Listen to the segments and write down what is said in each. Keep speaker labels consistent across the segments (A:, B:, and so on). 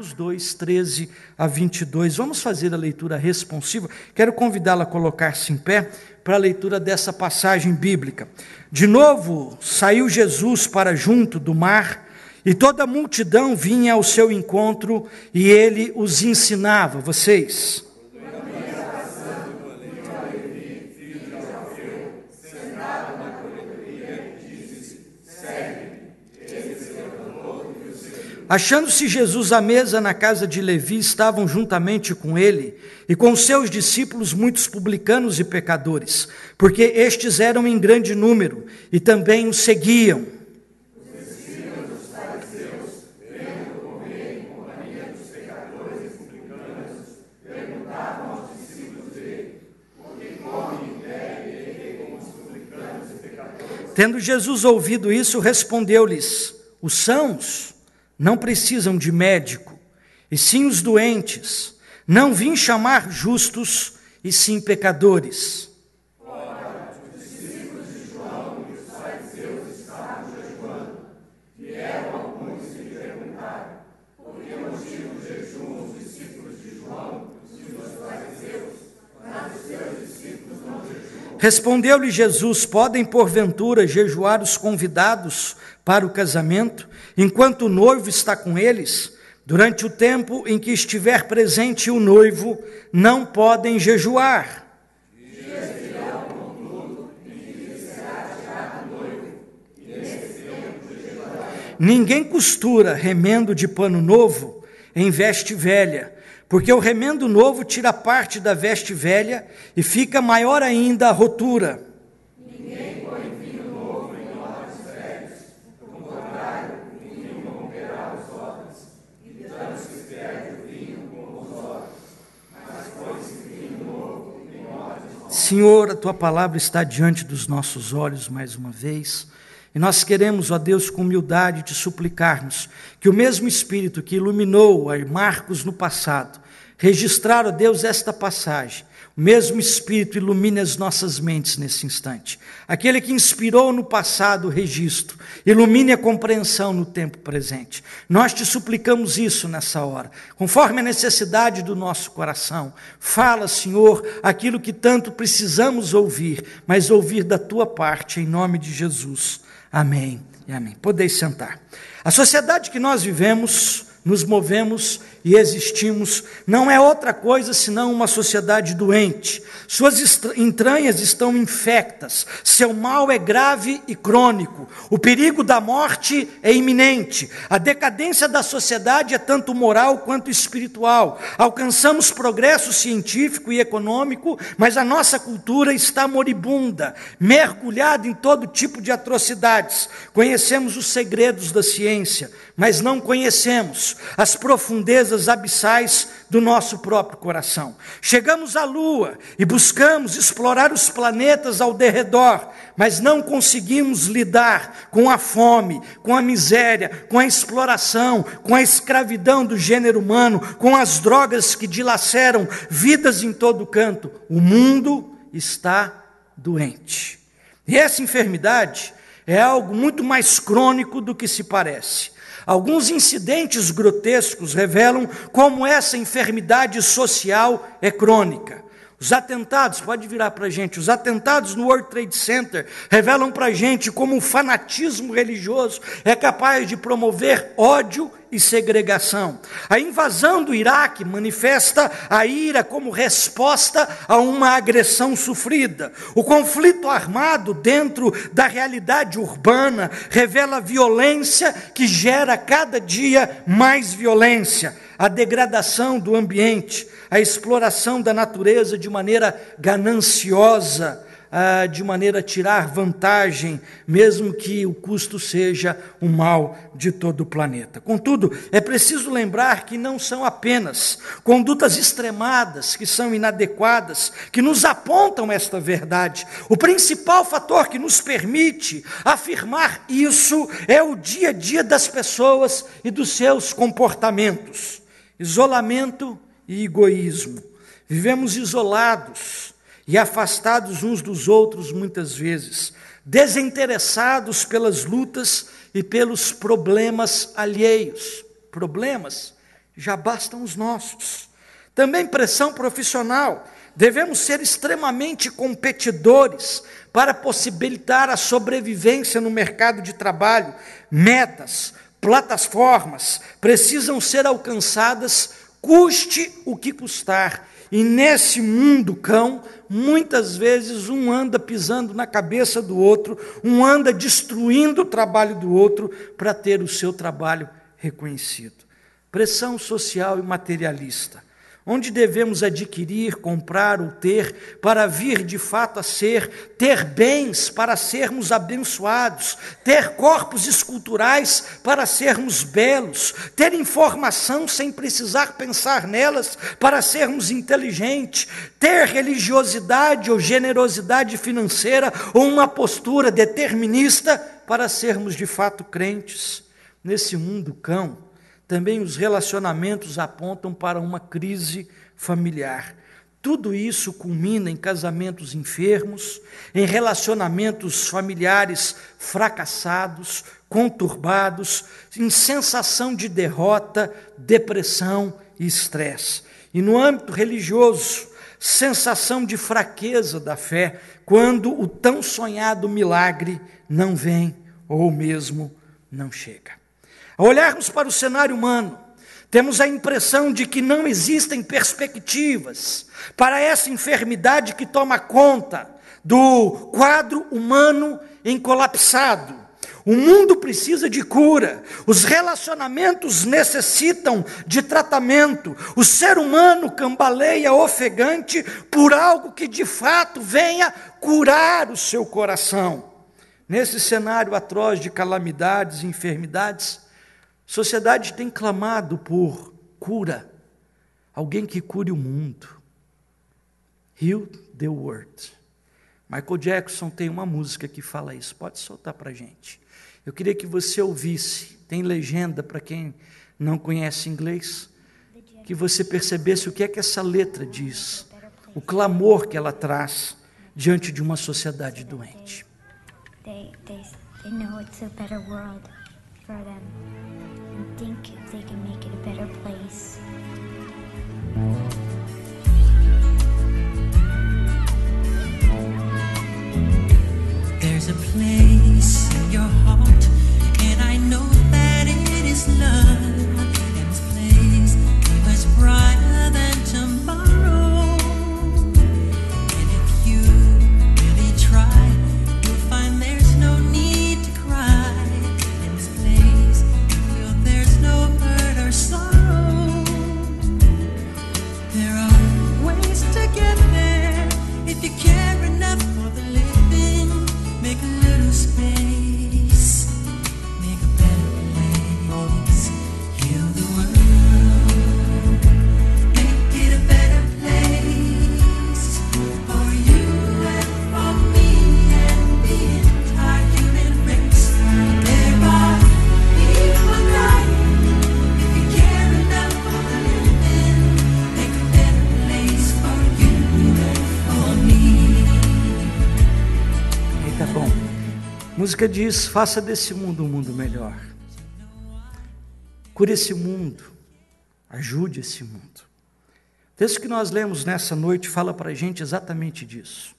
A: Marcos 2, 13 a 22. Vamos fazer a leitura responsiva. Quero convidá-la a colocar-se em pé para a leitura dessa passagem bíblica. De novo, saiu Jesus para junto do mar, e toda a multidão vinha ao seu encontro, e ele os ensinava. Vocês. Achando-se Jesus à mesa na casa de Levi, estavam juntamente com ele e com seus discípulos muitos publicanos e pecadores, porque estes eram em grande número e também o seguiam. Tendo Jesus ouvido isso, respondeu-lhes: Os sãos não precisam de médico, e sim os doentes. Não vim chamar justos, e sim pecadores. Ora, os discípulos de João e os fariseus estavam jejuando. Vieram alguns e lhe perguntaram: por que motivo jejuam os discípulos de João e os fariseus, mas os seus discípulos não jejuam? Respondeu-lhe Jesus: Podem porventura jejuar os convidados para o casamento? enquanto o noivo está com eles, durante o tempo em que estiver presente o noivo, não podem jejuar. Ninguém costura remendo de pano novo em veste velha, porque o remendo novo tira parte da veste velha e fica maior ainda a rotura. Senhor, a tua palavra está diante dos nossos olhos mais uma vez. E nós queremos, ó Deus, com humildade te suplicarmos que o mesmo Espírito que iluminou a Marcos no passado, registrar, ó Deus, esta passagem, o mesmo Espírito ilumine as nossas mentes nesse instante. Aquele que inspirou no passado o registro, ilumine a compreensão no tempo presente. Nós te suplicamos isso nessa hora, conforme a necessidade do nosso coração. Fala, Senhor, aquilo que tanto precisamos ouvir, mas ouvir da tua parte, em nome de Jesus. Amém e amém. Podeis sentar. A sociedade que nós vivemos, nos movemos e existimos não é outra coisa senão uma sociedade doente. Suas entranhas estão infectas, seu mal é grave e crônico, o perigo da morte é iminente, a decadência da sociedade é tanto moral quanto espiritual. Alcançamos progresso científico e econômico, mas a nossa cultura está moribunda, mergulhada em todo tipo de atrocidades. Conhecemos os segredos da ciência, mas não conhecemos as profundezas abissais do nosso próprio coração. Chegamos à Lua e buscamos explorar os planetas ao derredor, mas não conseguimos lidar com a fome, com a miséria, com a exploração, com a escravidão do gênero humano, com as drogas que dilaceram vidas em todo canto. O mundo está doente. E essa enfermidade é algo muito mais crônico do que se parece. Alguns incidentes grotescos revelam como essa enfermidade social é crônica. Os atentados, pode virar para a gente, os atentados no World Trade Center revelam para a gente como o fanatismo religioso é capaz de promover ódio e segregação. A invasão do Iraque manifesta a ira como resposta a uma agressão sofrida. O conflito armado dentro da realidade urbana revela violência que gera cada dia mais violência. A degradação do ambiente, a exploração da natureza de maneira gananciosa, ah, de maneira a tirar vantagem, mesmo que o custo seja o mal de todo o planeta. Contudo, é preciso lembrar que não são apenas condutas extremadas, que são inadequadas, que nos apontam esta verdade. O principal fator que nos permite afirmar isso é o dia a dia das pessoas e dos seus comportamentos. Isolamento e egoísmo. Vivemos isolados e afastados uns dos outros muitas vezes, desinteressados pelas lutas e pelos problemas alheios. Problemas já bastam os nossos. Também pressão profissional. Devemos ser extremamente competidores para possibilitar a sobrevivência no mercado de trabalho. Metas, plataformas precisam ser alcançadas, custe o que custar. E nesse mundo cão, muitas vezes um anda pisando na cabeça do outro, um anda destruindo o trabalho do outro para ter o seu trabalho reconhecido. Pressão social e materialista onde devemos adquirir, comprar ou ter, para vir de fato a ser, ter bens para sermos abençoados, ter corpos esculturais para sermos belos, ter informação sem precisar pensar nelas para sermos inteligentes, ter religiosidade ou generosidade financeira ou uma postura determinista para sermos de fato crentes. Nesse mundo cão, também os relacionamentos apontam para uma crise familiar. Tudo isso culmina em casamentos enfermos, em relacionamentos familiares fracassados, conturbados, em sensação de derrota, depressão e estresse. E no âmbito religioso, sensação de fraqueza da fé, quando o tão sonhado milagre não vem ou mesmo não chega. Ao olharmos para o cenário humano, temos a impressão de que não existem perspectivas para essa enfermidade que toma conta do quadro humano encolapsado. O mundo precisa de cura, os relacionamentos necessitam de tratamento, o ser humano cambaleia ofegante por algo que de fato venha curar o seu coração. Nesse cenário atroz de calamidades e enfermidades, sociedade tem clamado por cura, alguém que cure o mundo. Heal the world. Michael Jackson tem uma música que fala isso, pode soltar para a gente. Eu queria que você ouvisse, tem legenda para quem não conhece inglês, que você percebesse o que é que essa letra diz, o clamor que ela traz diante de uma sociedade doente. They, they, they know it's a better world for them and think they can make it a better place. There's a place in your heart, and I know that it is love. And this place is much brighter than tomorrow. Música diz: faça desse mundo um mundo melhor. Cure esse mundo, ajude esse mundo. O texto que nós lemos nessa noite fala para a gente exatamente disso.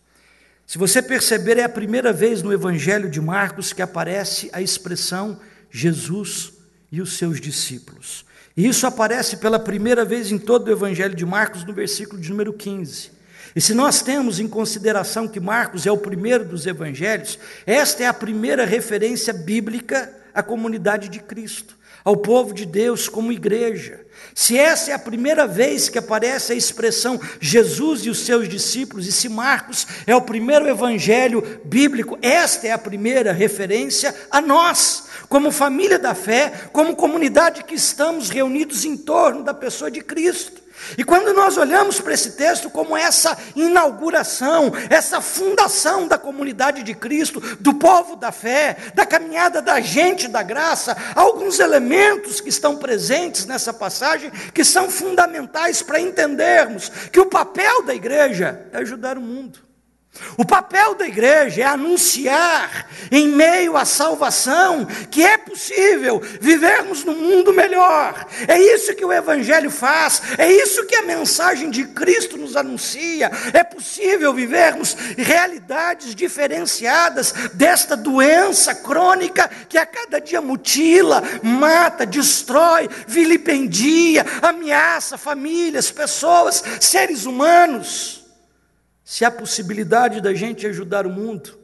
A: Se você perceber, é a primeira vez no Evangelho de Marcos que aparece a expressão Jesus e os seus discípulos. E isso aparece pela primeira vez em todo o Evangelho de Marcos, no versículo de número 15. E se nós temos em consideração que Marcos é o primeiro dos evangelhos, esta é a primeira referência bíblica à comunidade de Cristo, ao povo de Deus como igreja. Se essa é a primeira vez que aparece a expressão Jesus e os seus discípulos, e se Marcos é o primeiro evangelho bíblico, esta é a primeira referência a nós, como família da fé, como comunidade que estamos reunidos em torno da pessoa de Cristo. E quando nós olhamos para esse texto como essa inauguração, essa fundação da comunidade de Cristo, do povo da fé, da caminhada da gente da graça, há alguns elementos que estão presentes nessa passagem que são fundamentais para entendermos que o papel da igreja é ajudar o mundo. O papel da igreja é anunciar, em meio à salvação, que é possível vivermos num mundo melhor. É isso que o Evangelho faz, é isso que a mensagem de Cristo nos anuncia. É possível vivermos realidades diferenciadas desta doença crônica que a cada dia mutila, mata, destrói, vilipendia, ameaça famílias, pessoas, seres humanos. Se há possibilidade da gente ajudar o mundo,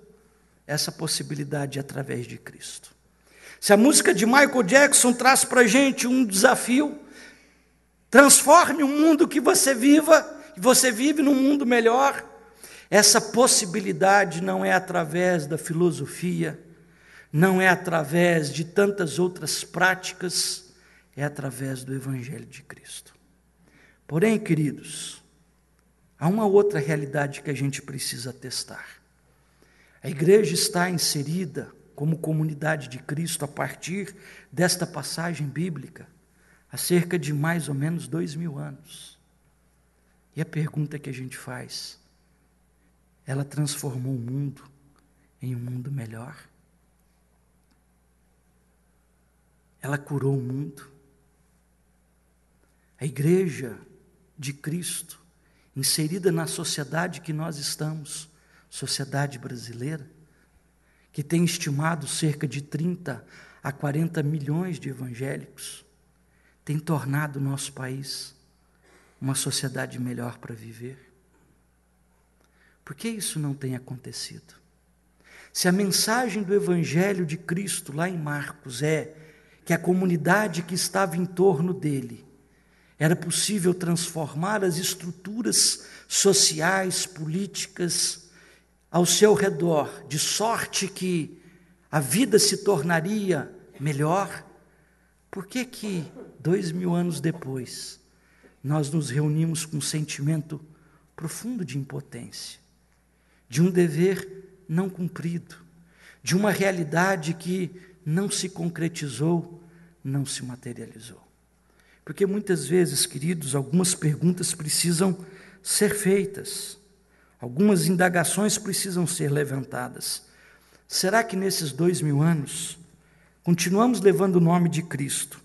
A: essa possibilidade é através de Cristo. Se a música de Michael Jackson traz para a gente um desafio, transforme o mundo que você viva, que você vive num mundo melhor. Essa possibilidade não é através da filosofia, não é através de tantas outras práticas, é através do Evangelho de Cristo. Porém, queridos, Há uma outra realidade que a gente precisa testar. A igreja está inserida como comunidade de Cristo a partir desta passagem bíblica há cerca de mais ou menos dois mil anos. E a pergunta que a gente faz: ela transformou o mundo em um mundo melhor? Ela curou o mundo? A igreja de Cristo inserida na sociedade que nós estamos, sociedade brasileira, que tem estimado cerca de 30 a 40 milhões de evangélicos, tem tornado o nosso país uma sociedade melhor para viver. Por que isso não tem acontecido? Se a mensagem do Evangelho de Cristo lá em Marcos é que a comunidade que estava em torno dele era possível transformar as estruturas sociais, políticas ao seu redor, de sorte que a vida se tornaria melhor. Por que que, dois mil anos depois, nós nos reunimos com um sentimento profundo de impotência, de um dever não cumprido, de uma realidade que não se concretizou, não se materializou? Porque muitas vezes, queridos, algumas perguntas precisam ser feitas, algumas indagações precisam ser levantadas. Será que nesses dois mil anos continuamos levando o nome de Cristo,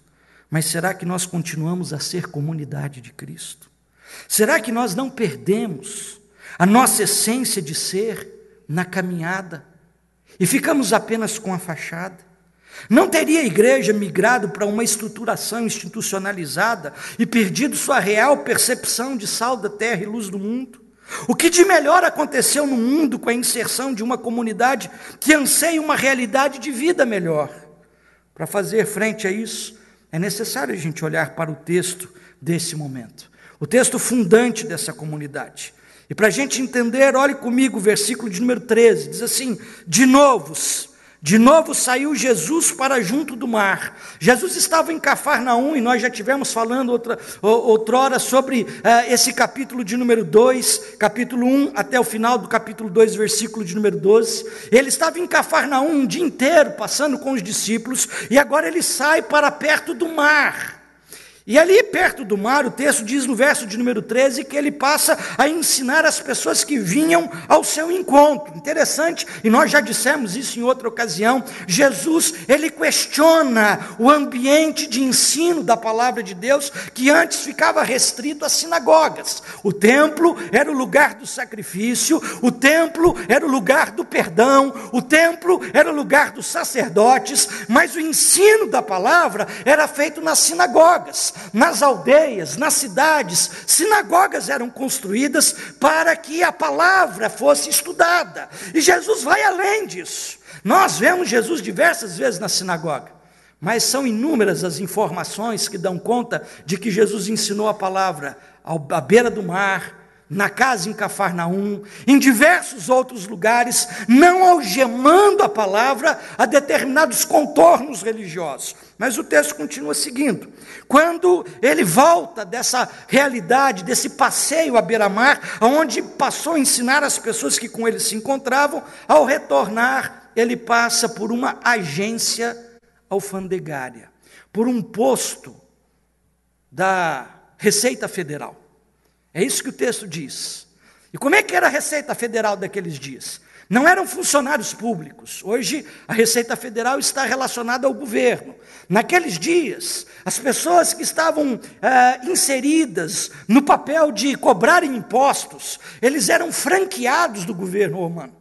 A: mas será que nós continuamos a ser comunidade de Cristo? Será que nós não perdemos a nossa essência de ser na caminhada e ficamos apenas com a fachada? Não teria a igreja migrado para uma estruturação institucionalizada e perdido sua real percepção de sal da terra e luz do mundo? O que de melhor aconteceu no mundo com a inserção de uma comunidade que anseia uma realidade de vida melhor? Para fazer frente a isso, é necessário a gente olhar para o texto desse momento, o texto fundante dessa comunidade. E para a gente entender, olhe comigo o versículo de número 13: diz assim: De novo, de novo saiu Jesus para junto do mar. Jesus estava em Cafarnaum e nós já tivemos falando outra, outrora sobre uh, esse capítulo de número 2, capítulo 1 até o final do capítulo 2, versículo de número 12. Ele estava em Cafarnaum um dia inteiro, passando com os discípulos, e agora ele sai para perto do mar. E ali perto do mar, o texto diz no verso de número 13 que ele passa a ensinar as pessoas que vinham ao seu encontro. Interessante, e nós já dissemos isso em outra ocasião. Jesus, ele questiona o ambiente de ensino da palavra de Deus que antes ficava restrito às sinagogas. O templo era o lugar do sacrifício, o templo era o lugar do perdão, o templo era o lugar dos sacerdotes, mas o ensino da palavra era feito nas sinagogas nas aldeias, nas cidades, sinagogas eram construídas para que a palavra fosse estudada. E Jesus vai além disso. Nós vemos Jesus diversas vezes na sinagoga, mas são inúmeras as informações que dão conta de que Jesus ensinou a palavra à beira do mar, na casa em Cafarnaum, em diversos outros lugares, não algemando a palavra a determinados contornos religiosos. Mas o texto continua seguindo. Quando ele volta dessa realidade, desse passeio à beira-mar, onde passou a ensinar as pessoas que com ele se encontravam, ao retornar, ele passa por uma agência alfandegária, por um posto da Receita Federal. É isso que o texto diz. E como é que era a Receita Federal daqueles dias? Não eram funcionários públicos. Hoje a Receita Federal está relacionada ao governo. Naqueles dias, as pessoas que estavam eh, inseridas no papel de cobrarem impostos, eles eram franqueados do governo romano.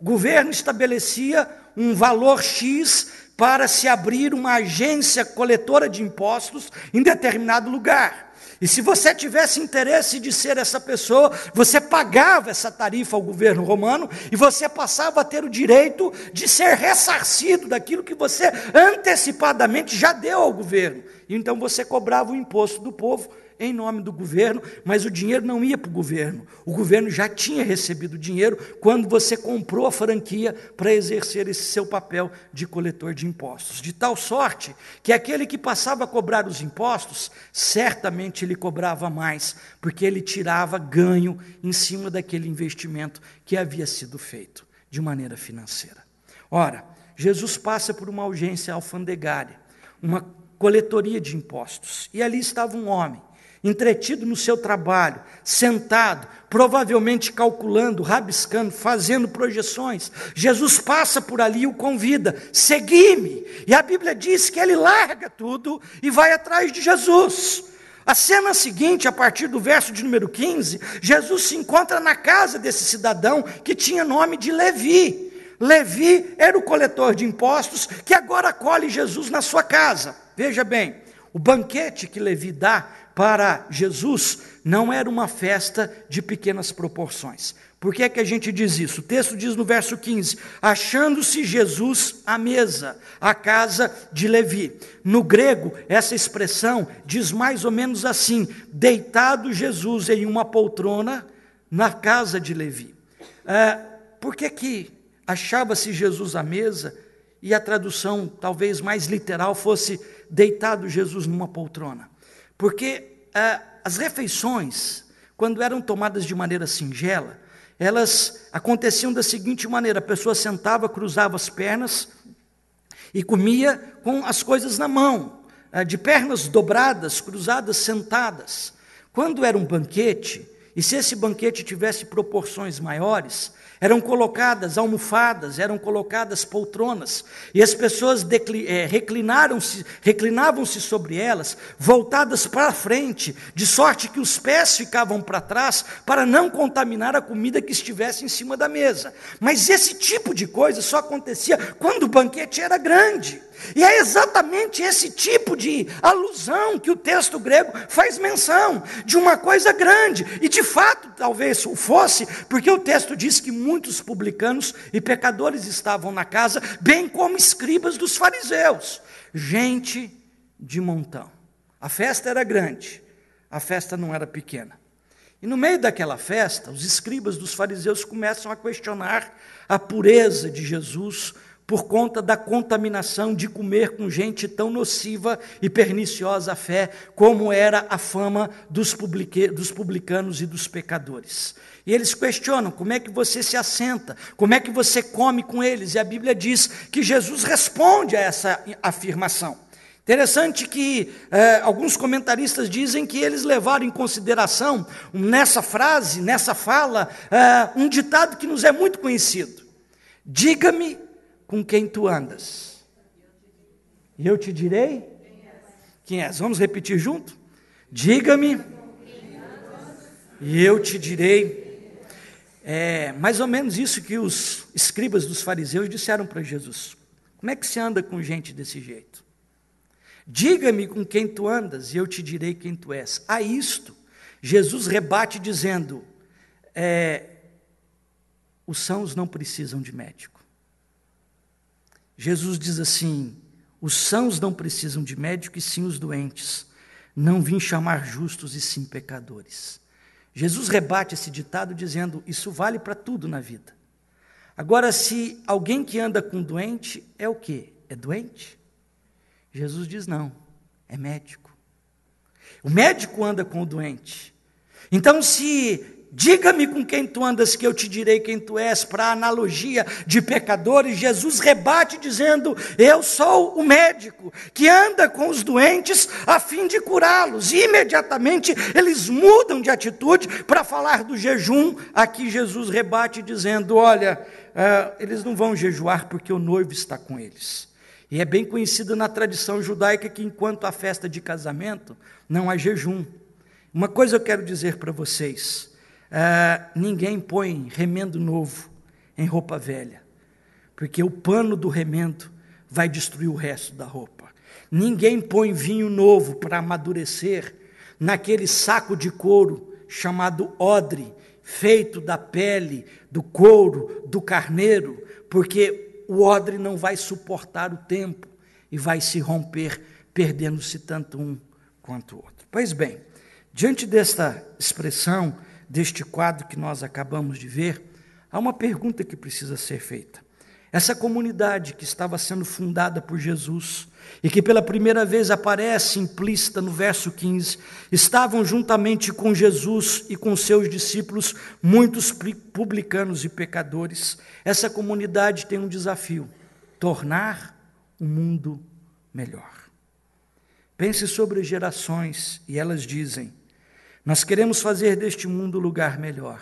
A: O governo estabelecia um valor X para se abrir uma agência coletora de impostos em determinado lugar. E se você tivesse interesse de ser essa pessoa, você pagava essa tarifa ao governo romano e você passava a ter o direito de ser ressarcido daquilo que você antecipadamente já deu ao governo. Então você cobrava o imposto do povo em nome do governo, mas o dinheiro não ia para o governo. O governo já tinha recebido o dinheiro quando você comprou a franquia para exercer esse seu papel de coletor de impostos. De tal sorte que aquele que passava a cobrar os impostos, certamente ele cobrava mais, porque ele tirava ganho em cima daquele investimento que havia sido feito de maneira financeira. Ora, Jesus passa por uma urgência alfandegária, uma coletoria de impostos, e ali estava um homem entretido no seu trabalho, sentado, provavelmente calculando, rabiscando, fazendo projeções. Jesus passa por ali e o convida: segui-me. E a Bíblia diz que ele larga tudo e vai atrás de Jesus. A cena seguinte, a partir do verso de número 15, Jesus se encontra na casa desse cidadão que tinha nome de Levi. Levi era o coletor de impostos que agora acolhe Jesus na sua casa. Veja bem, o banquete que Levi dá para Jesus não era uma festa de pequenas proporções. Por que é que a gente diz isso? O texto diz no verso 15: achando-se Jesus à mesa, à casa de Levi. No grego, essa expressão diz mais ou menos assim: deitado Jesus em uma poltrona na casa de Levi. É, por que, que achava-se Jesus à mesa e a tradução talvez mais literal fosse deitado Jesus numa poltrona? Porque ah, as refeições, quando eram tomadas de maneira singela, elas aconteciam da seguinte maneira: a pessoa sentava, cruzava as pernas e comia com as coisas na mão, ah, de pernas dobradas, cruzadas, sentadas. Quando era um banquete, e se esse banquete tivesse proporções maiores, eram colocadas almofadas, eram colocadas poltronas, e as pessoas é, reclinaram-se, reclinavam-se sobre elas, voltadas para frente, de sorte que os pés ficavam para trás, para não contaminar a comida que estivesse em cima da mesa. Mas esse tipo de coisa só acontecia quando o banquete era grande. E é exatamente esse tipo de alusão que o texto grego faz menção, de uma coisa grande. E de fato, talvez fosse, porque o texto diz que muitos publicanos e pecadores estavam na casa, bem como escribas dos fariseus. Gente de montão. A festa era grande, a festa não era pequena. E no meio daquela festa, os escribas dos fariseus começam a questionar a pureza de Jesus por conta da contaminação de comer com gente tão nociva e perniciosa à fé, como era a fama dos, dos publicanos e dos pecadores. E eles questionam como é que você se assenta, como é que você come com eles, e a Bíblia diz que Jesus responde a essa afirmação. Interessante que eh, alguns comentaristas dizem que eles levaram em consideração, nessa frase, nessa fala, eh, um ditado que nos é muito conhecido: Diga-me com quem tu andas. E eu te direi quem és. Vamos repetir junto? Diga-me, e eu te direi. É mais ou menos isso que os escribas dos fariseus disseram para Jesus. Como é que se anda com gente desse jeito? Diga-me com quem tu andas, e eu te direi quem tu és. A isto, Jesus rebate dizendo: é, os sãos não precisam de médico. Jesus diz assim: os sãos não precisam de médico e sim os doentes. Não vim chamar justos e sim pecadores. Jesus rebate esse ditado dizendo: isso vale para tudo na vida. Agora, se alguém que anda com doente é o quê? É doente? Jesus diz: não, é médico. O médico anda com o doente. Então, se Diga-me com quem tu andas, que eu te direi quem tu és. Para a analogia de pecadores, Jesus rebate dizendo: Eu sou o médico que anda com os doentes a fim de curá-los. E imediatamente eles mudam de atitude para falar do jejum. Aqui Jesus rebate dizendo: Olha, uh, eles não vão jejuar porque o noivo está com eles. E é bem conhecido na tradição judaica que enquanto há festa de casamento, não há jejum. Uma coisa eu quero dizer para vocês ah, ninguém põe remendo novo em roupa velha, porque o pano do remendo vai destruir o resto da roupa. Ninguém põe vinho novo para amadurecer naquele saco de couro chamado odre, feito da pele, do couro, do carneiro, porque o odre não vai suportar o tempo e vai se romper, perdendo-se tanto um quanto o outro. Pois bem, diante desta expressão, deste quadro que nós acabamos de ver, há uma pergunta que precisa ser feita. Essa comunidade que estava sendo fundada por Jesus e que pela primeira vez aparece implícita no verso 15, estavam juntamente com Jesus e com seus discípulos muitos publicanos e pecadores. Essa comunidade tem um desafio: tornar o mundo melhor. Pense sobre gerações e elas dizem: nós queremos fazer deste mundo um lugar melhor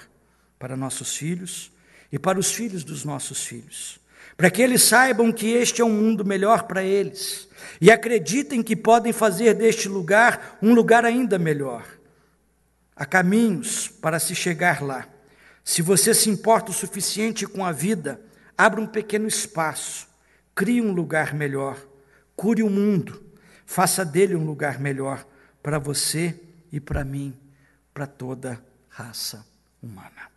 A: para nossos filhos e para os filhos dos nossos filhos, para que eles saibam que este é um mundo melhor para eles e acreditem que podem fazer deste lugar um lugar ainda melhor. Há caminhos para se chegar lá. Se você se importa o suficiente com a vida, abra um pequeno espaço, crie um lugar melhor, cure o mundo, faça dele um lugar melhor para você e para mim para toda raça humana.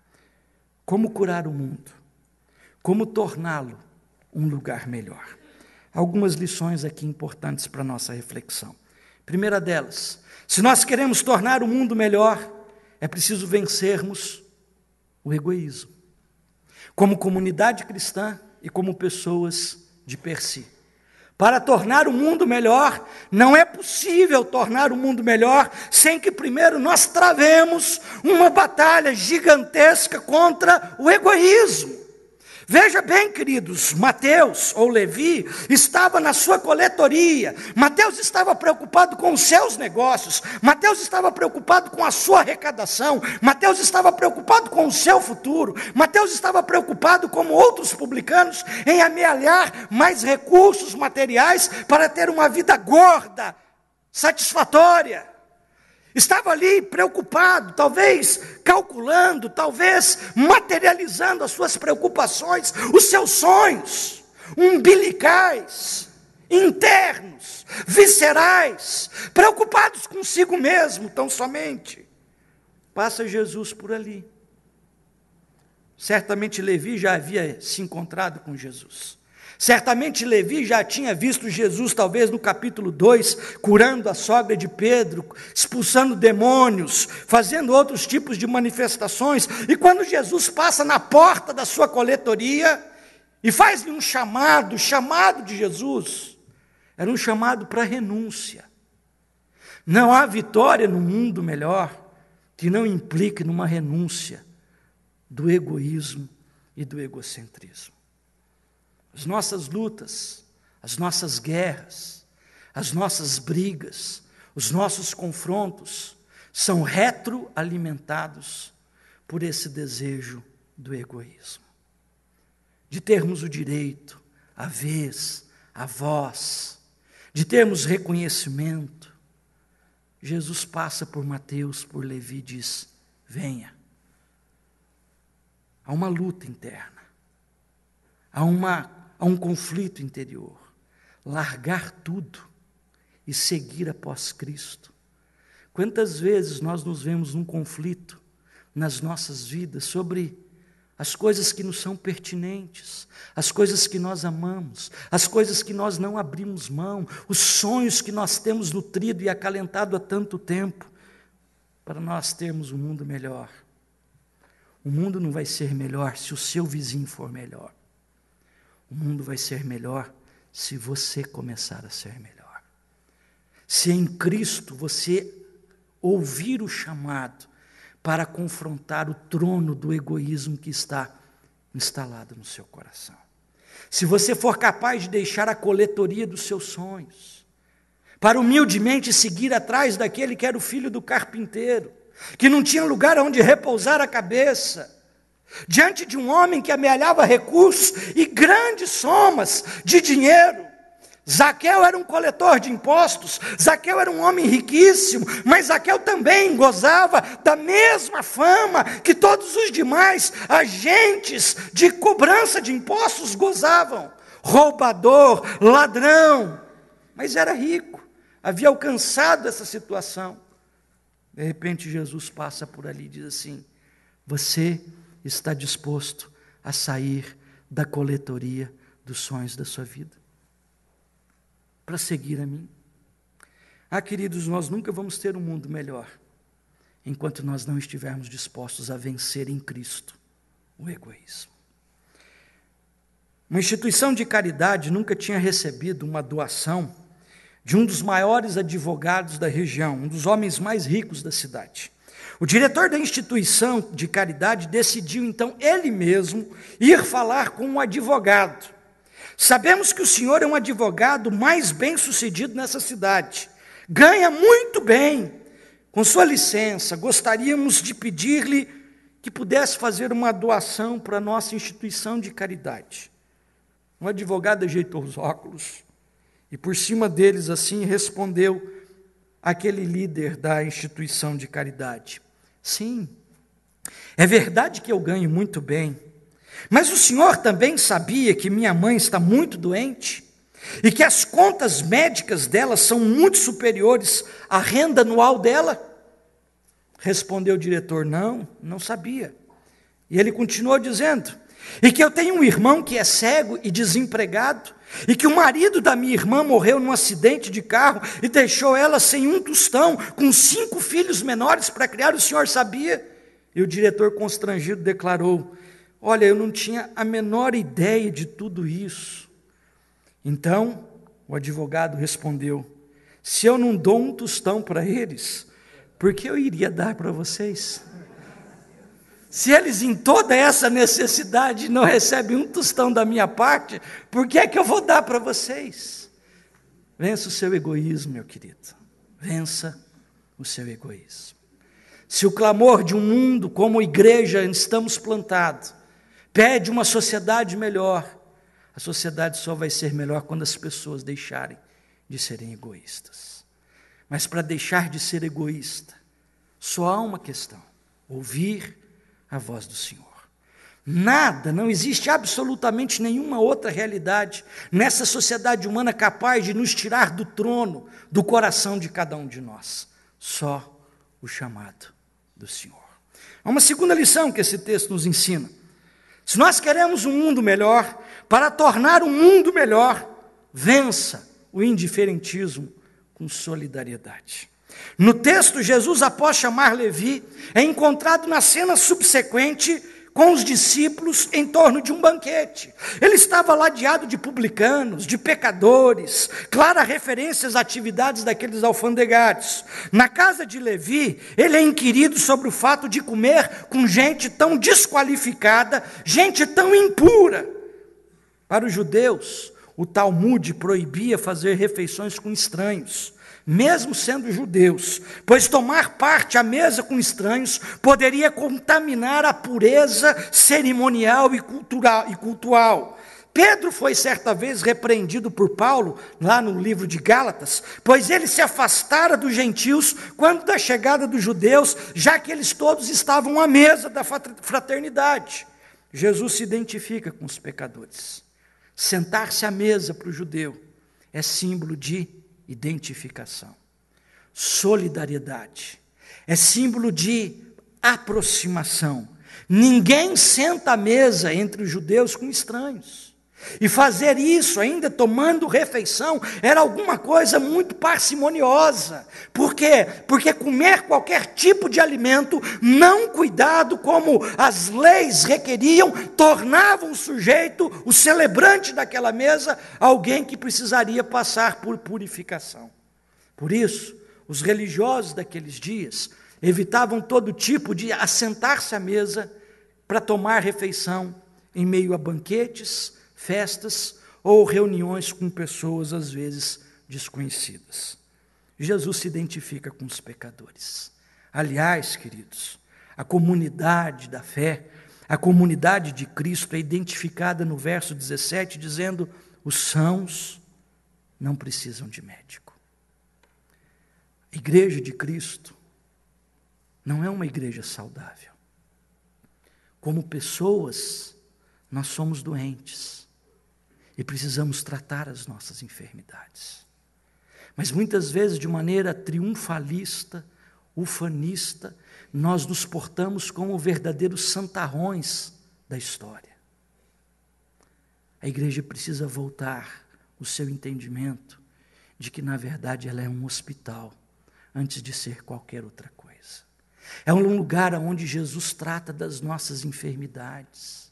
A: Como curar o mundo? Como torná-lo um lugar melhor? Algumas lições aqui importantes para nossa reflexão. Primeira delas, se nós queremos tornar o mundo melhor, é preciso vencermos o egoísmo. Como comunidade cristã e como pessoas de per si. Para tornar o mundo melhor, não é possível tornar o mundo melhor sem que primeiro nós travemos uma batalha gigantesca contra o egoísmo. Veja bem, queridos, Mateus ou Levi estava na sua coletoria, Mateus estava preocupado com os seus negócios, Mateus estava preocupado com a sua arrecadação, Mateus estava preocupado com o seu futuro, Mateus estava preocupado, como outros publicanos, em amealhar mais recursos materiais para ter uma vida gorda, satisfatória. Estava ali preocupado, talvez calculando, talvez materializando as suas preocupações, os seus sonhos umbilicais, internos, viscerais, preocupados consigo mesmo, tão somente. Passa Jesus por ali. Certamente Levi já havia se encontrado com Jesus. Certamente Levi já tinha visto Jesus, talvez no capítulo 2, curando a sogra de Pedro, expulsando demônios, fazendo outros tipos de manifestações. E quando Jesus passa na porta da sua coletoria e faz-lhe um chamado, chamado de Jesus, era um chamado para renúncia. Não há vitória no mundo melhor que não implique numa renúncia do egoísmo e do egocentrismo. As nossas lutas, as nossas guerras, as nossas brigas, os nossos confrontos são retroalimentados por esse desejo do egoísmo. De termos o direito, a vez, a voz, de termos reconhecimento. Jesus passa por Mateus, por Levi e diz: venha. Há uma luta interna, há uma a um conflito interior, largar tudo e seguir após Cristo. Quantas vezes nós nos vemos num conflito nas nossas vidas sobre as coisas que nos são pertinentes, as coisas que nós amamos, as coisas que nós não abrimos mão, os sonhos que nós temos nutrido e acalentado há tanto tempo, para nós termos um mundo melhor. O mundo não vai ser melhor se o seu vizinho for melhor. O mundo vai ser melhor se você começar a ser melhor. Se em Cristo você ouvir o chamado para confrontar o trono do egoísmo que está instalado no seu coração. Se você for capaz de deixar a coletoria dos seus sonhos, para humildemente seguir atrás daquele que era o filho do carpinteiro, que não tinha lugar onde repousar a cabeça, diante de um homem que amealhava recursos e grandes somas de dinheiro, Zaqueu era um coletor de impostos, Zaqueu era um homem riquíssimo, mas Zaqueu também gozava da mesma fama que todos os demais agentes de cobrança de impostos gozavam. Roubador, ladrão, mas era rico, havia alcançado essa situação. De repente, Jesus passa por ali e diz assim: Você está disposto a sair da coletoria dos sonhos da sua vida? para seguir a mim. Ah, queridos, nós nunca vamos ter um mundo melhor enquanto nós não estivermos dispostos a vencer em Cristo o egoísmo. Uma instituição de caridade nunca tinha recebido uma doação de um dos maiores advogados da região, um dos homens mais ricos da cidade. O diretor da instituição de caridade decidiu então ele mesmo ir falar com um advogado Sabemos que o senhor é um advogado mais bem sucedido nessa cidade, ganha muito bem. Com sua licença, gostaríamos de pedir-lhe que pudesse fazer uma doação para a nossa instituição de caridade. Um advogado ajeitou os óculos e, por cima deles, assim respondeu aquele líder da instituição de caridade: Sim, é verdade que eu ganho muito bem mas o senhor também sabia que minha mãe está muito doente e que as contas médicas dela são muito superiores à renda anual dela? Respondeu o diretor: Não, não sabia. E ele continuou dizendo: E que eu tenho um irmão que é cego e desempregado, e que o marido da minha irmã morreu num acidente de carro e deixou ela sem um tostão, com cinco filhos menores para criar, o senhor sabia? E o diretor constrangido declarou: Olha, eu não tinha a menor ideia de tudo isso. Então, o advogado respondeu: Se eu não dou um tostão para eles, por que eu iria dar para vocês? Se eles, em toda essa necessidade, não recebem um tostão da minha parte, por que é que eu vou dar para vocês? Vença o seu egoísmo, meu querido. Vença o seu egoísmo. Se o clamor de um mundo como igreja estamos plantados, pede uma sociedade melhor, a sociedade só vai ser melhor quando as pessoas deixarem de serem egoístas. Mas para deixar de ser egoísta, só há uma questão: ouvir a voz do Senhor. Nada, não existe absolutamente nenhuma outra realidade nessa sociedade humana capaz de nos tirar do trono, do coração de cada um de nós. Só o chamado do Senhor. Há uma segunda lição que esse texto nos ensina. Se nós queremos um mundo melhor, para tornar um mundo melhor, vença o indiferentismo com solidariedade. No texto, Jesus, após chamar Levi, é encontrado na cena subsequente com os discípulos em torno de um banquete. Ele estava ladeado de publicanos, de pecadores, clara referência às atividades daqueles alfandegários. Na casa de Levi, ele é inquirido sobre o fato de comer com gente tão desqualificada, gente tão impura. Para os judeus, o Talmud proibia fazer refeições com estranhos mesmo sendo judeus, pois tomar parte à mesa com estranhos poderia contaminar a pureza cerimonial e cultural. E. Pedro foi certa vez repreendido por Paulo, lá no livro de Gálatas, pois ele se afastara dos gentios quando da chegada dos judeus, já que eles todos estavam à mesa da fraternidade. Jesus se identifica com os pecadores. Sentar-se à mesa para o judeu é símbolo de identificação. Solidariedade é símbolo de aproximação. Ninguém senta à mesa entre os judeus com estranhos. E fazer isso, ainda tomando refeição, era alguma coisa muito parcimoniosa. Por quê? Porque comer qualquer tipo de alimento, não cuidado como as leis requeriam, tornava o sujeito, o celebrante daquela mesa, alguém que precisaria passar por purificação. Por isso, os religiosos daqueles dias evitavam todo tipo de assentar-se à mesa para tomar refeição em meio a banquetes, festas ou reuniões com pessoas às vezes desconhecidas. Jesus se identifica com os pecadores. Aliás, queridos, a comunidade da fé, a comunidade de Cristo é identificada no verso 17, dizendo: os sãos não precisam de médico. A igreja de Cristo não é uma igreja saudável. Como pessoas, nós somos doentes e precisamos tratar as nossas enfermidades. Mas muitas vezes, de maneira triunfalista, ufanista, nós nos portamos como verdadeiros santarrões da história. A igreja precisa voltar o seu entendimento de que, na verdade, ela é um hospital antes de ser qualquer outra coisa. É um lugar onde Jesus trata das nossas enfermidades.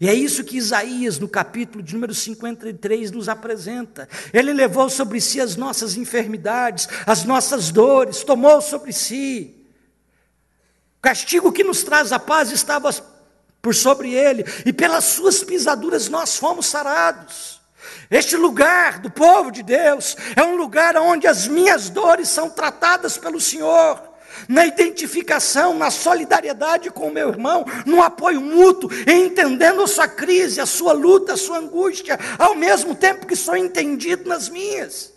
A: E é isso que Isaías, no capítulo de número 53, nos apresenta. Ele levou sobre si as nossas enfermidades, as nossas dores, tomou sobre si. O castigo que nos traz a paz estava por sobre ele, e pelas suas pisaduras nós fomos sarados. Este lugar do povo de Deus é um lugar onde as minhas dores são tratadas pelo Senhor na identificação, na solidariedade com o meu irmão, no apoio mútuo, entendendo a sua crise, a sua luta, a sua angústia, ao mesmo tempo que sou entendido nas minhas.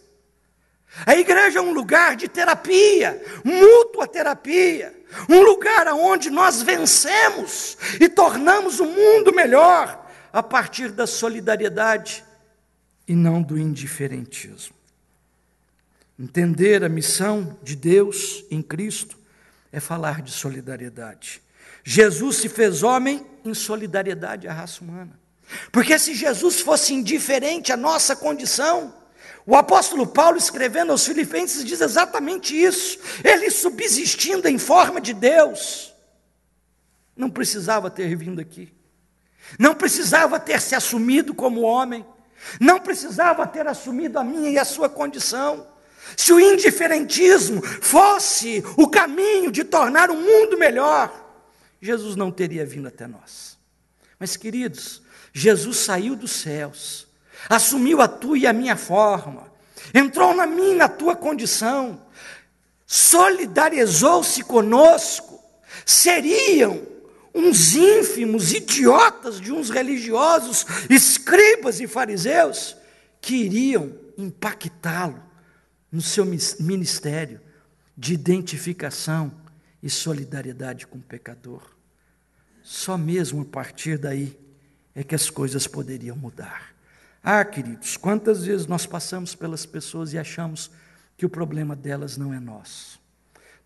A: A igreja é um lugar de terapia, mútua terapia, um lugar onde nós vencemos e tornamos o mundo melhor a partir da solidariedade e não do indiferentismo. Entender a missão de Deus em Cristo é falar de solidariedade. Jesus se fez homem em solidariedade à raça humana. Porque se Jesus fosse indiferente à nossa condição, o apóstolo Paulo, escrevendo aos Filipenses, diz exatamente isso. Ele, subsistindo em forma de Deus, não precisava ter vindo aqui, não precisava ter se assumido como homem, não precisava ter assumido a minha e a sua condição. Se o indiferentismo fosse o caminho de tornar o mundo melhor, Jesus não teria vindo até nós. Mas, queridos, Jesus saiu dos céus, assumiu a tua e a minha forma, entrou na minha e na tua condição, solidarizou-se conosco, seriam uns ínfimos idiotas de uns religiosos, escribas e fariseus, que iriam impactá-lo no seu ministério de identificação e solidariedade com o pecador. Só mesmo a partir daí é que as coisas poderiam mudar. Ah, queridos, quantas vezes nós passamos pelas pessoas e achamos que o problema delas não é nosso.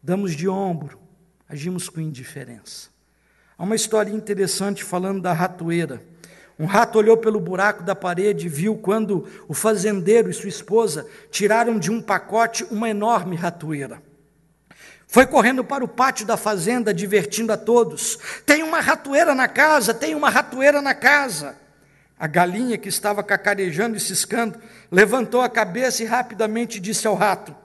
A: Damos de ombro, agimos com indiferença. Há uma história interessante falando da ratoeira. Um rato olhou pelo buraco da parede e viu quando o fazendeiro e sua esposa tiraram de um pacote uma enorme ratoeira. Foi correndo para o pátio da fazenda, divertindo a todos. Tem uma ratoeira na casa, tem uma ratoeira na casa. A galinha, que estava cacarejando e ciscando, levantou a cabeça e rapidamente disse ao rato: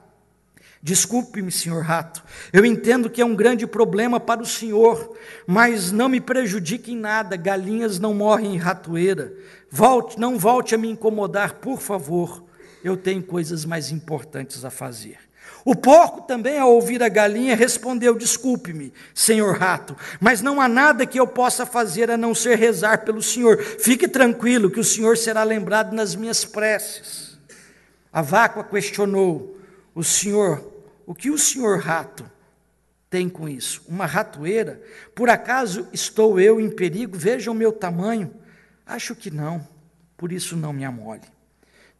A: Desculpe-me, senhor rato, eu entendo que é um grande problema para o senhor, mas não me prejudique em nada, galinhas não morrem em ratoeira. Volte, não volte a me incomodar, por favor, eu tenho coisas mais importantes a fazer. O porco também, ao ouvir a galinha, respondeu: Desculpe-me, senhor rato, mas não há nada que eu possa fazer a não ser rezar pelo senhor. Fique tranquilo, que o senhor será lembrado nas minhas preces. A vaca questionou: o senhor, o que o senhor rato tem com isso? Uma ratoeira? Por acaso estou eu em perigo? Veja o meu tamanho. Acho que não, por isso não me amole.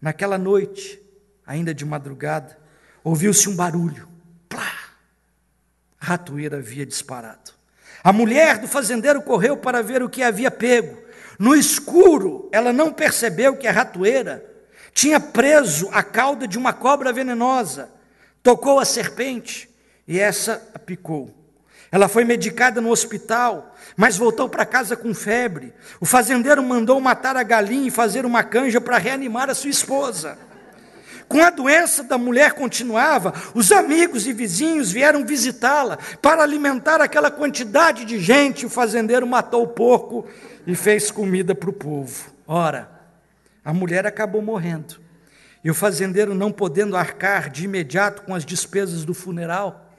A: Naquela noite, ainda de madrugada, ouviu-se um barulho. Plá! Ratoeira havia disparado. A mulher do fazendeiro correu para ver o que havia pego. No escuro, ela não percebeu que a ratoeira tinha preso a cauda de uma cobra venenosa, tocou a serpente e essa a picou. Ela foi medicada no hospital, mas voltou para casa com febre. O fazendeiro mandou matar a galinha e fazer uma canja para reanimar a sua esposa. Com a doença da mulher continuava, os amigos e vizinhos vieram visitá-la para alimentar aquela quantidade de gente. O fazendeiro matou o porco e fez comida para o povo. Ora, a mulher acabou morrendo. E o fazendeiro, não podendo arcar de imediato com as despesas do funeral,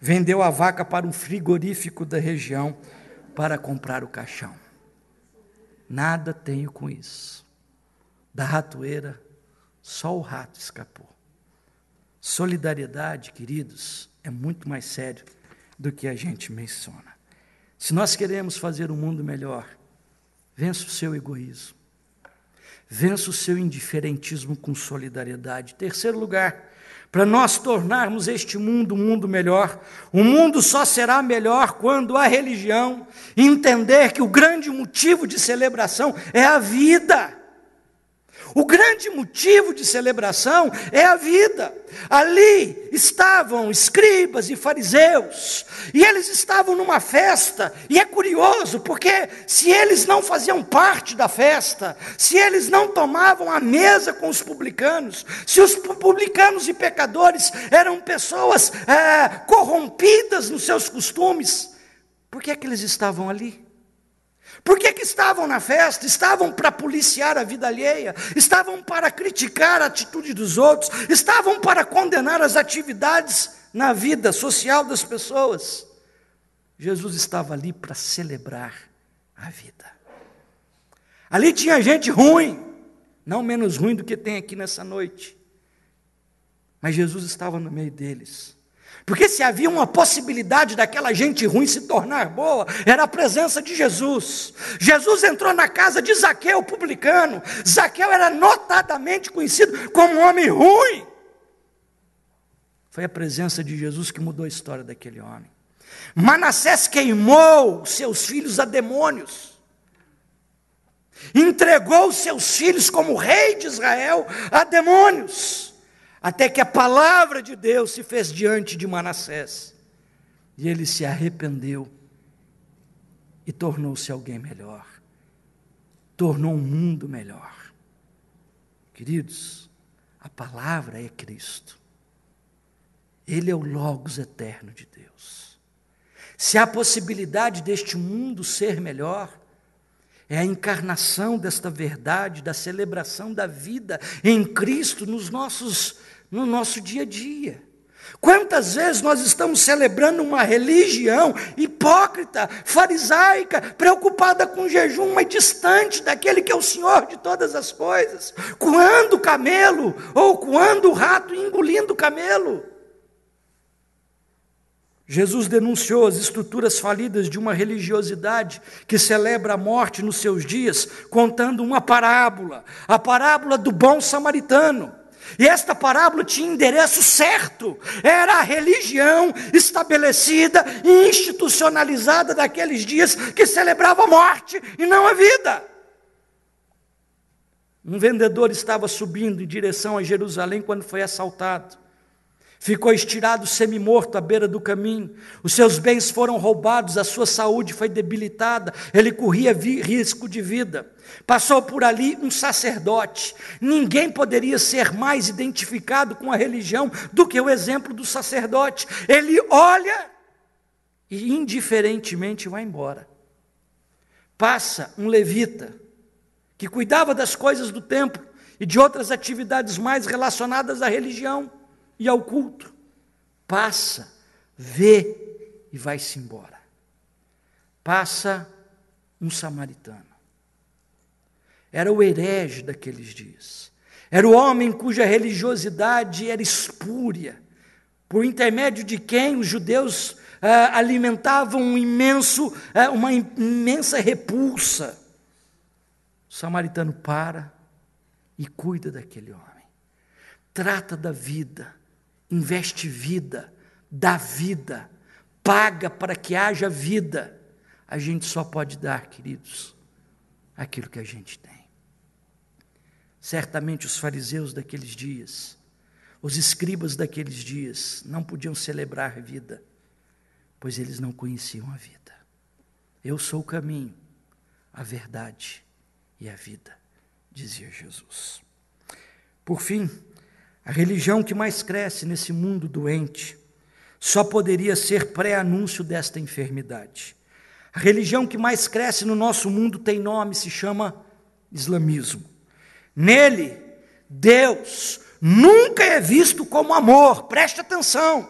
A: vendeu a vaca para um frigorífico da região para comprar o caixão. Nada tenho com isso. Da ratoeira, só o rato escapou. Solidariedade, queridos, é muito mais sério do que a gente menciona. Se nós queremos fazer um mundo melhor, vença o seu egoísmo, vença o seu indiferentismo com solidariedade. Terceiro lugar, para nós tornarmos este mundo um mundo melhor. O mundo só será melhor quando a religião entender que o grande motivo de celebração é a vida. O grande motivo de celebração é a vida. Ali estavam escribas e fariseus, e eles estavam numa festa, e é curioso, porque se eles não faziam parte da festa, se eles não tomavam a mesa com os publicanos, se os publicanos e pecadores eram pessoas é, corrompidas nos seus costumes, por que é que eles estavam ali? Por que, que estavam na festa? Estavam para policiar a vida alheia, estavam para criticar a atitude dos outros, estavam para condenar as atividades na vida social das pessoas. Jesus estava ali para celebrar a vida. Ali tinha gente ruim, não menos ruim do que tem aqui nessa noite, mas Jesus estava no meio deles porque se havia uma possibilidade daquela gente ruim se tornar boa, era a presença de Jesus. Jesus entrou na casa de Zaqueu, publicano. Zaqueu era notadamente conhecido como um homem ruim. Foi a presença de Jesus que mudou a história daquele homem. Manassés queimou seus filhos a demônios. Entregou seus filhos como rei de Israel a demônios até que a palavra de Deus se fez diante de Manassés. E ele se arrependeu e tornou-se alguém melhor. Tornou um mundo melhor. Queridos, a palavra é Cristo. Ele é o Logos eterno de Deus. Se há possibilidade deste mundo ser melhor, é a encarnação desta verdade, da celebração da vida em Cristo nos nossos no nosso dia a dia. Quantas vezes nós estamos celebrando uma religião hipócrita, farisaica, preocupada com jejum, mas distante daquele que é o Senhor de todas as coisas, coando o camelo, ou coando o rato e engolindo o camelo. Jesus denunciou as estruturas falidas de uma religiosidade que celebra a morte nos seus dias, contando uma parábola, a parábola do bom samaritano. E esta parábola tinha endereço certo, era a religião estabelecida e institucionalizada daqueles dias que celebrava a morte e não a vida. Um vendedor estava subindo em direção a Jerusalém quando foi assaltado. Ficou estirado semi-morto à beira do caminho. Os seus bens foram roubados, a sua saúde foi debilitada, ele corria risco de vida. Passou por ali um sacerdote. Ninguém poderia ser mais identificado com a religião do que o exemplo do sacerdote. Ele olha e indiferentemente vai embora. Passa um levita que cuidava das coisas do templo e de outras atividades mais relacionadas à religião e ao culto. Passa, vê e vai-se embora. Passa um samaritano. Era o herege daqueles dias. Era o homem cuja religiosidade era espúria, por intermédio de quem os judeus ah, alimentavam um imenso, ah, uma imensa repulsa. O samaritano para e cuida daquele homem. Trata da vida, investe vida, dá vida, paga para que haja vida. A gente só pode dar, queridos, aquilo que a gente tem. Certamente os fariseus daqueles dias, os escribas daqueles dias, não podiam celebrar vida, pois eles não conheciam a vida. Eu sou o caminho, a verdade e a vida, dizia Jesus. Por fim, A religião que mais cresce nesse mundo doente só poderia ser pré-anúncio desta enfermidade. A religião que mais cresce no nosso mundo tem nome, se chama islamismo. Nele, Deus nunca é visto como amor, preste atenção.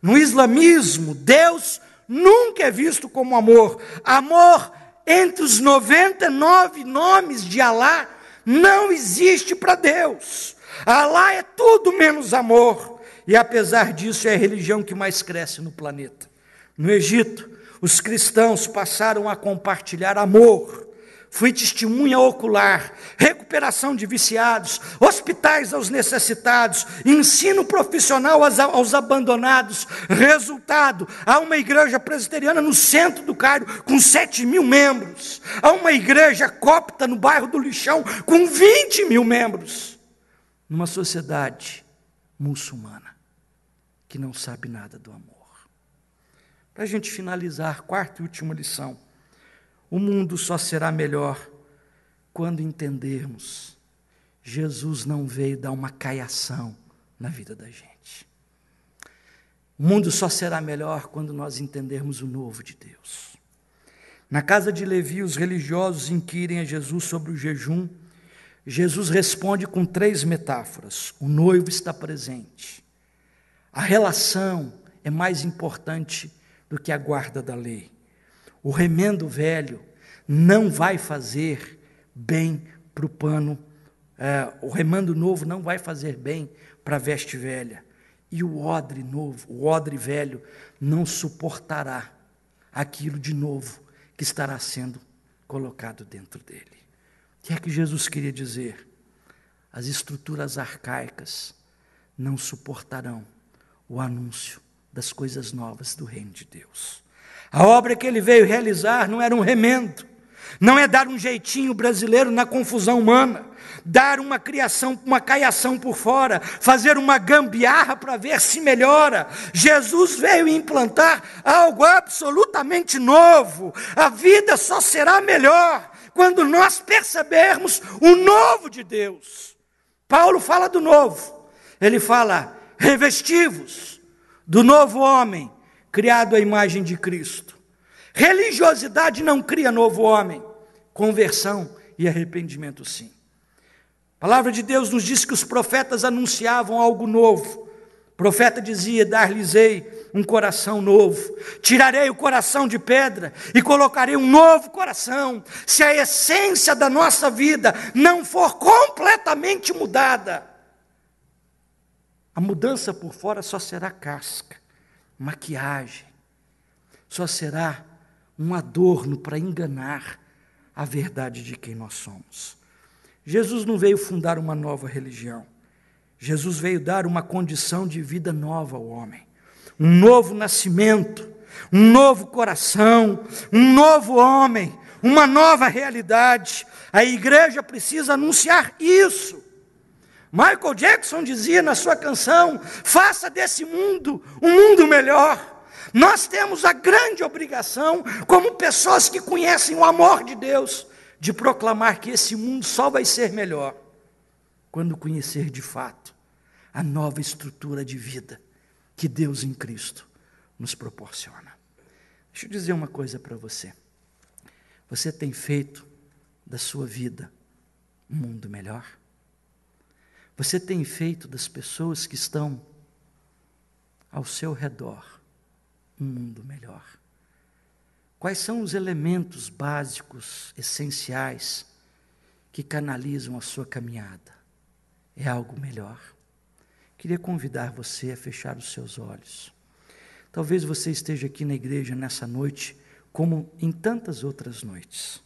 A: No islamismo, Deus nunca é visto como amor. Amor entre os 99 nomes de Alá não existe para Deus. Alá é tudo menos amor. E apesar disso, é a religião que mais cresce no planeta. No Egito, os cristãos passaram a compartilhar amor. Fui testemunha ocular, recuperação de viciados, hospitais aos necessitados, ensino profissional aos, abandonados. Resultado: há uma igreja presbiteriana no centro do Cairo com 7 mil membros, há uma igreja copta no bairro do Lixão com 20 mil membros, numa sociedade muçulmana que não sabe nada do amor. Para a gente finalizar, quarta e última lição. O mundo só será melhor quando entendermos Jesus não veio dar uma caiação na vida da gente. O mundo só será melhor quando nós entendermos o novo de Deus. Na casa de Levi, os religiosos inquirem a Jesus sobre o jejum. Jesus responde com três metáforas: o noivo está presente, a relação é mais importante do que a guarda da lei. O remendo velho não vai fazer bem para o pano, é, o remendo novo não vai fazer bem para a veste velha. E o odre novo, o odre velho, não suportará aquilo de novo que estará sendo colocado dentro dele. O que é que Jesus queria dizer? As estruturas arcaicas não suportarão o anúncio das coisas novas do reino de Deus. A obra que ele veio realizar não era um remendo, não é dar um jeitinho brasileiro na confusão humana, dar uma criação, uma caiação por fora, fazer uma gambiarra para ver se melhora. Jesus veio implantar algo absolutamente novo. A vida só será melhor quando nós percebermos o novo de Deus. Paulo fala do novo. Ele fala: revestivos do novo homem, criado à imagem de Cristo. Religiosidade não cria novo homem, conversão e arrependimento sim. A palavra de Deus nos diz que os profetas anunciavam algo novo. Profeta dizia: Dar-lhes-ei um coração novo, tirarei o coração de pedra e colocarei um novo coração. Se a essência da nossa vida não for completamente mudada, a mudança por fora só será casca, maquiagem, só será um adorno para enganar a verdade de quem nós somos. Jesus não veio fundar uma nova religião. Jesus veio dar uma condição de vida nova ao homem, um novo nascimento, um novo coração, um novo homem, uma nova realidade. A igreja precisa anunciar isso. Michael Jackson dizia na sua canção: faça desse mundo um mundo melhor. Nós temos a grande obrigação, como pessoas que conhecem o amor de Deus, de proclamar que esse mundo só vai ser melhor quando conhecer de fato a nova estrutura de vida que Deus em Cristo nos proporciona. Deixa eu dizer uma coisa para você. Você tem feito da sua vida um mundo melhor? você tem feito das pessoas que estão ao seu redor um mundo melhor? Quais são os elementos básicos, essenciais, que canalizam a sua caminhada? É algo melhor? Queria convidar você a fechar os seus olhos. Talvez você esteja aqui na igreja nessa noite, como em tantas outras noites,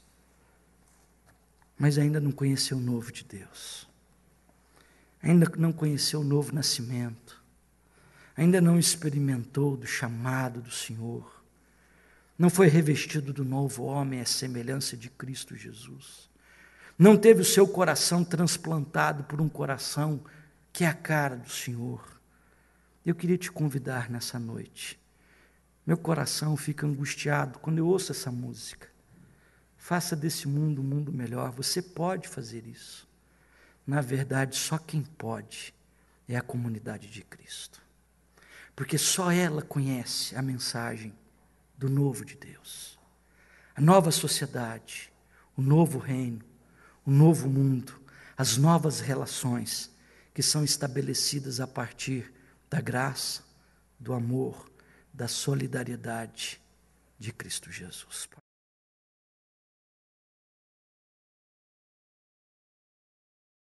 A: mas ainda não conheceu o novo de Deus. Ainda não conheceu o novo nascimento, ainda não experimentou do chamado do Senhor, não foi revestido do novo homem à semelhança de Cristo Jesus, não teve o seu coração transplantado por um coração que é a cara do Senhor. Eu queria te convidar nessa noite. Meu coração fica angustiado quando eu ouço essa música. Faça desse mundo um mundo melhor. Você pode fazer isso. Na verdade, só quem pode é a comunidade de Cristo. Porque só ela conhece a mensagem do novo de Deus. A nova sociedade, o novo reino, o novo mundo, as novas relações que são estabelecidas a partir da graça, do amor, da solidariedade de Cristo Jesus.